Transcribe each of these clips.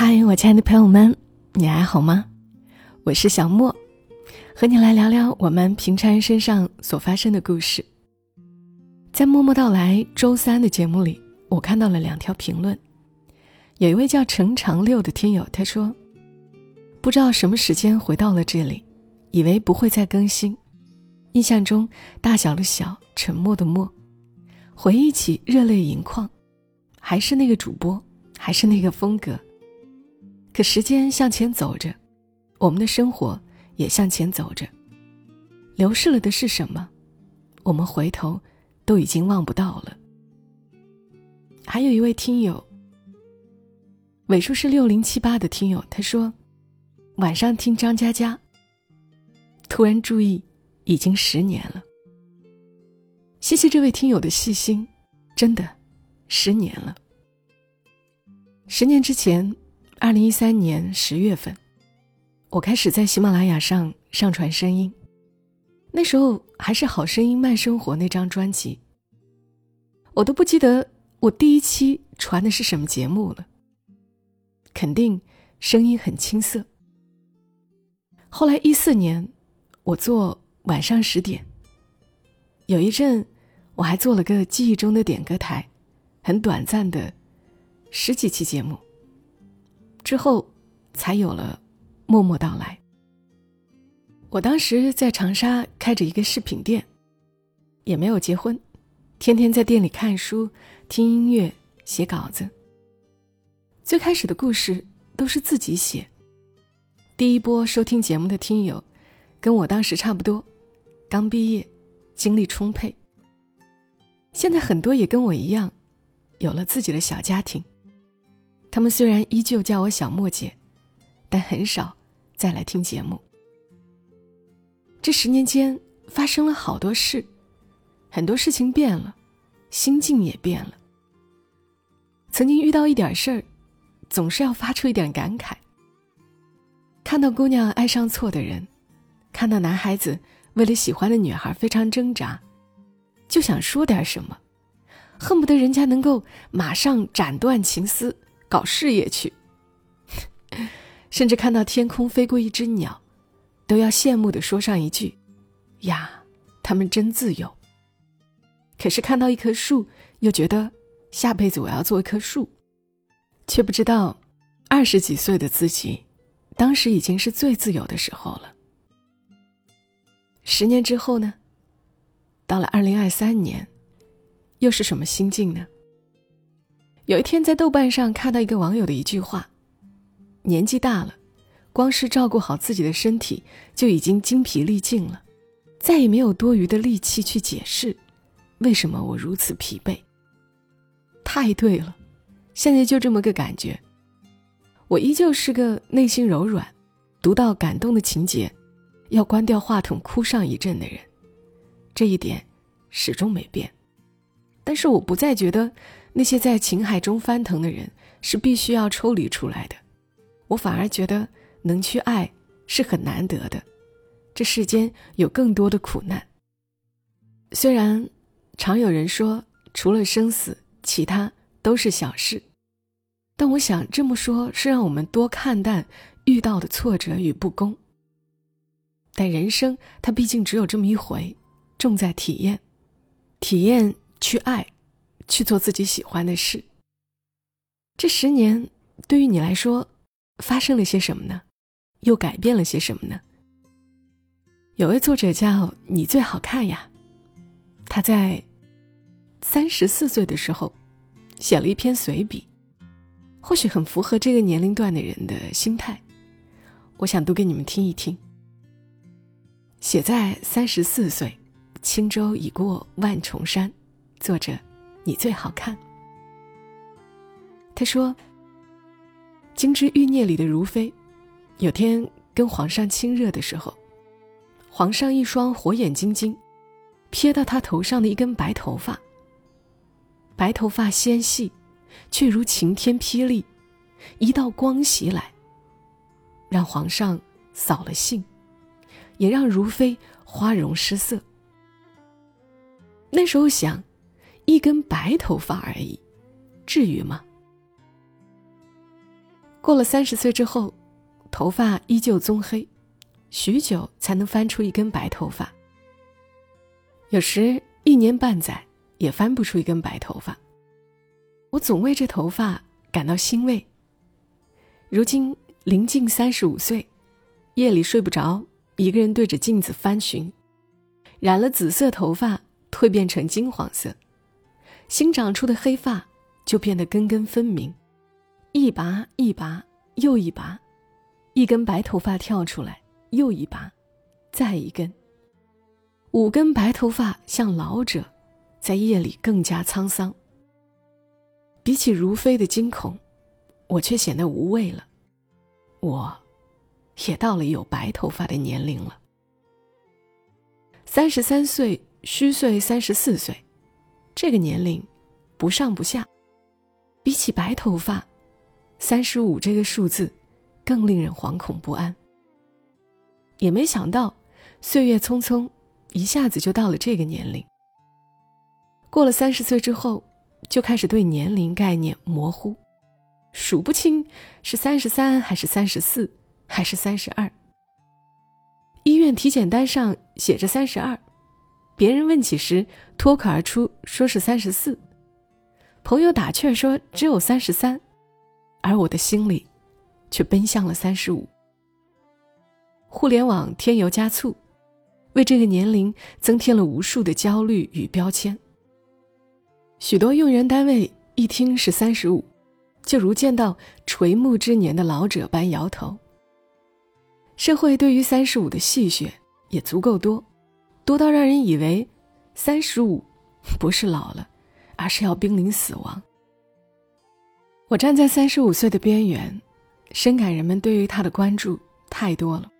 嗨，我亲爱的朋友们，你还好吗？我是小莫，和你来聊聊我们平常人身上所发生的故事。在默默到来周三的节目里，我看到了两条评论。有一位叫陈长六的听友，他说：“不知道什么时间回到了这里，以为不会再更新。印象中，大小的小，沉默的默，回忆起热泪盈眶，还是那个主播，还是那个风格。可时间向前走着，我们的生活也向前走着。流逝了的是什么？我们回头。”都已经望不到了。还有一位听友，尾数是六零七八的听友，他说：“晚上听张嘉佳，突然注意，已经十年了。”谢谢这位听友的细心，真的，十年了。十年之前，二零一三年十月份，我开始在喜马拉雅上上传声音。那时候还是《好声音慢生活》那张专辑，我都不记得我第一期传的是什么节目了。肯定声音很青涩。后来一四年，我做晚上十点，有一阵我还做了个记忆中的点歌台，很短暂的十几期节目。之后才有了默默到来。我当时在长沙开着一个饰品店，也没有结婚，天天在店里看书、听音乐、写稿子。最开始的故事都是自己写。第一波收听节目的听友，跟我当时差不多，刚毕业，精力充沛。现在很多也跟我一样，有了自己的小家庭。他们虽然依旧叫我小莫姐，但很少再来听节目。这十年间发生了好多事，很多事情变了，心境也变了。曾经遇到一点事儿，总是要发出一点感慨。看到姑娘爱上错的人，看到男孩子为了喜欢的女孩非常挣扎，就想说点什么，恨不得人家能够马上斩断情丝，搞事业去。甚至看到天空飞过一只鸟。都要羡慕的说上一句：“呀，他们真自由。”可是看到一棵树，又觉得下辈子我要做一棵树，却不知道二十几岁的自己，当时已经是最自由的时候了。十年之后呢？到了二零二三年，又是什么心境呢？有一天在豆瓣上看到一个网友的一句话：“年纪大了。”光是照顾好自己的身体就已经精疲力尽了，再也没有多余的力气去解释为什么我如此疲惫。太对了，现在就这么个感觉。我依旧是个内心柔软，读到感动的情节，要关掉话筒哭上一阵的人，这一点始终没变。但是我不再觉得那些在情海中翻腾的人是必须要抽离出来的，我反而觉得。能去爱是很难得的，这世间有更多的苦难。虽然常有人说除了生死，其他都是小事，但我想这么说，是让我们多看淡遇到的挫折与不公。但人生它毕竟只有这么一回，重在体验，体验去爱，去做自己喜欢的事。这十年对于你来说，发生了些什么呢？又改变了些什么呢？有位作者叫你最好看呀，他在三十四岁的时候写了一篇随笔，或许很符合这个年龄段的人的心态。我想读给你们听一听。写在三十四岁，轻舟已过万重山。作者，你最好看。他说：“金枝玉孽里的如妃。”有天跟皇上亲热的时候，皇上一双火眼金睛，瞥到他头上的一根白头发。白头发纤细，却如晴天霹雳，一道光袭来，让皇上扫了兴，也让如妃花容失色。那时候想，一根白头发而已，至于吗？过了三十岁之后，头发依旧棕黑，许久才能翻出一根白头发。有时一年半载也翻不出一根白头发。我总为这头发感到欣慰。如今临近三十五岁，夜里睡不着，一个人对着镜子翻寻，染了紫色头发蜕变成金黄色，新长出的黑发就变得根根分明，一拔一拔又一拔，一根白头发跳出来，又一拔，再一根，五根白头发像老者，在夜里更加沧桑。比起如飞的惊恐。我却显得无畏了，我，也到了有白头发的年龄了。三十三岁虚岁三十四岁，这个年龄，不上不下，比起白头发，三十五这个数字，更令人惶恐不安。也没想到，岁月匆匆，一下子就到了这个年龄。过了三十岁之后，就开始对年龄概念模糊。数不清是三十三还是三十四还是三十二。医院体检单上写着三十二，别人问起时脱口而出说是三十四，朋友打趣说只有三十三，而我的心里却奔向了三十五。互联网添油加醋，为这个年龄增添了无数的焦虑与标签。许多用人单位一听是三十五。就如见到垂暮之年的老者般摇头。社会对于三十五的戏谑也足够多，多到让人以为三十五不是老了，而是要濒临死亡。我站在三十五岁的边缘，深感人们对于他的关注太多了，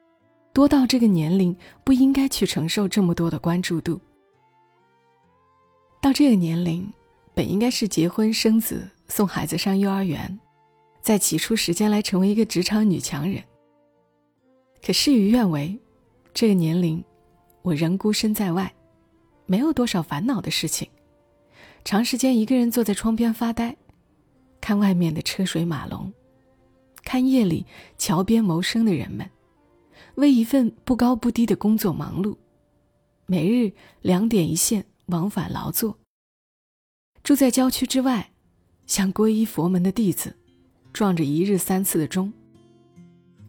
多到这个年龄不应该去承受这么多的关注度。到这个年龄，本应该是结婚生子。送孩子上幼儿园，再挤出时间来成为一个职场女强人。可事与愿违，这个年龄，我仍孤身在外，没有多少烦恼的事情。长时间一个人坐在窗边发呆，看外面的车水马龙，看夜里桥边谋生的人们，为一份不高不低的工作忙碌，每日两点一线往返劳作。住在郊区之外。像皈依佛门的弟子，撞着一日三次的钟。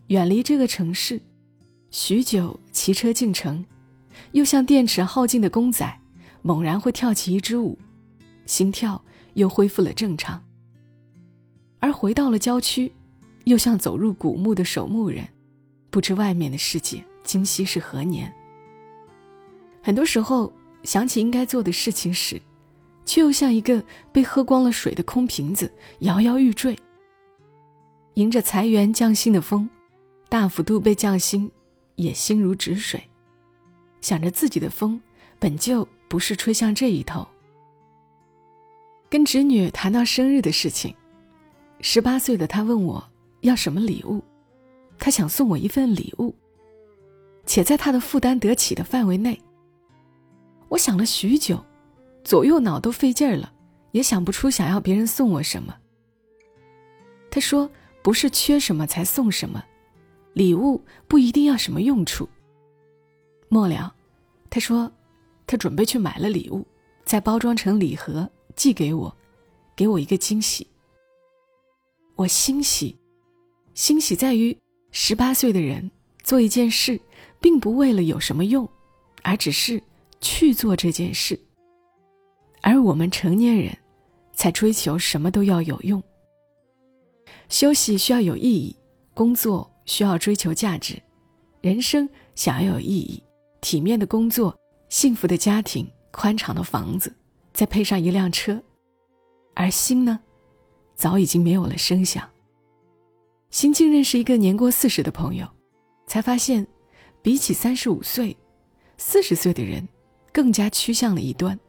远离这个城市，许久骑车进城，又像电池耗尽的公仔，猛然会跳起一支舞，心跳又恢复了正常。而回到了郊区，又像走入古墓的守墓人，不知外面的世界今夕是何年。很多时候想起应该做的事情时，却又像一个被喝光了水的空瓶子，摇摇欲坠。迎着裁员降薪的风，大幅度被降薪，也心如止水。想着自己的风本就不是吹向这一头。跟侄女谈到生日的事情，十八岁的她问我要什么礼物，她想送我一份礼物，且在她的负担得起的范围内。我想了许久。左右脑都费劲儿了，也想不出想要别人送我什么。他说：“不是缺什么才送什么，礼物不一定要什么用处。”末了，他说：“他准备去买了礼物，再包装成礼盒寄给我，给我一个惊喜。”我欣喜，欣喜在于十八岁的人做一件事，并不为了有什么用，而只是去做这件事。而我们成年人，才追求什么都要有用。休息需要有意义，工作需要追求价值，人生想要有意义，体面的工作、幸福的家庭、宽敞的房子，再配上一辆车，而心呢，早已经没有了声响。新近认识一个年过四十的朋友，才发现，比起三十五岁，四十岁的人更加趋向了一端。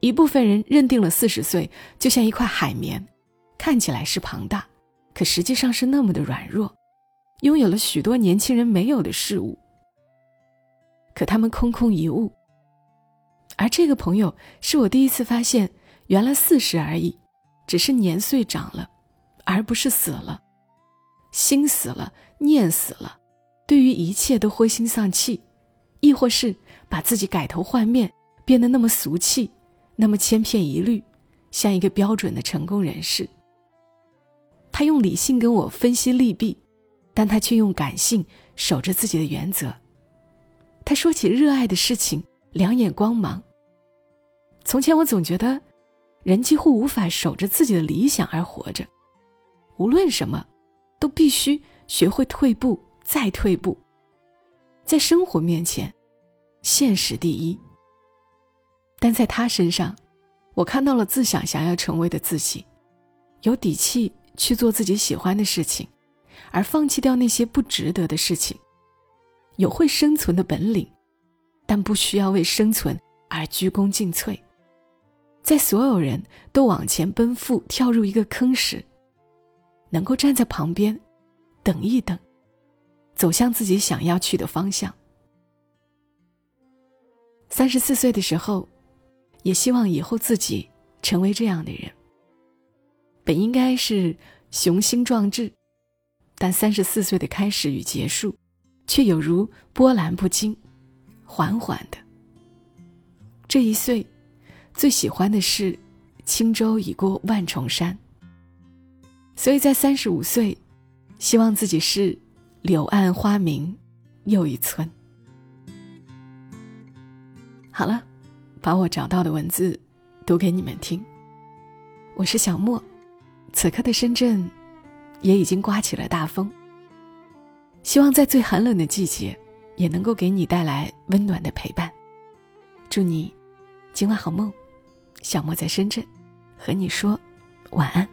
一部分人认定了四十岁就像一块海绵，看起来是庞大，可实际上是那么的软弱，拥有了许多年轻人没有的事物。可他们空空一物。而这个朋友是我第一次发现，原来四十而已，只是年岁长了，而不是死了。心死了、念死了，对于一切都灰心丧气，亦或是把自己改头换面，变得那么俗气，那么千篇一律，像一个标准的成功人士。他用理性跟我分析利弊，但他却用感性守着自己的原则。他说起热爱的事情，两眼光芒。从前我总觉得，人几乎无法守着自己的理想而活着，无论什么，都必须学会退步再退步。在生活面前，现实第一。但在他身上，我看到了自想想要成为的自己，有底气去做自己喜欢的事情，而放弃掉那些不值得的事情，有会生存的本领，但不需要为生存而鞠躬尽瘁。在所有人都往前奔赴、跳入一个坑时，能够站在旁边，等一等，走向自己想要去的方向。三十四岁的时候，也希望以后自己成为这样的人。本应该是雄心壮志，但三十四岁的开始与结束，却有如波澜不惊，缓缓的。这一岁。最喜欢的是“轻舟已过万重山”，所以在三十五岁，希望自己是“柳暗花明又一村”。好了，把我找到的文字读给你们听。我是小莫，此刻的深圳也已经刮起了大风。希望在最寒冷的季节，也能够给你带来温暖的陪伴。祝你今晚好梦。小莫在深圳，和你说晚安。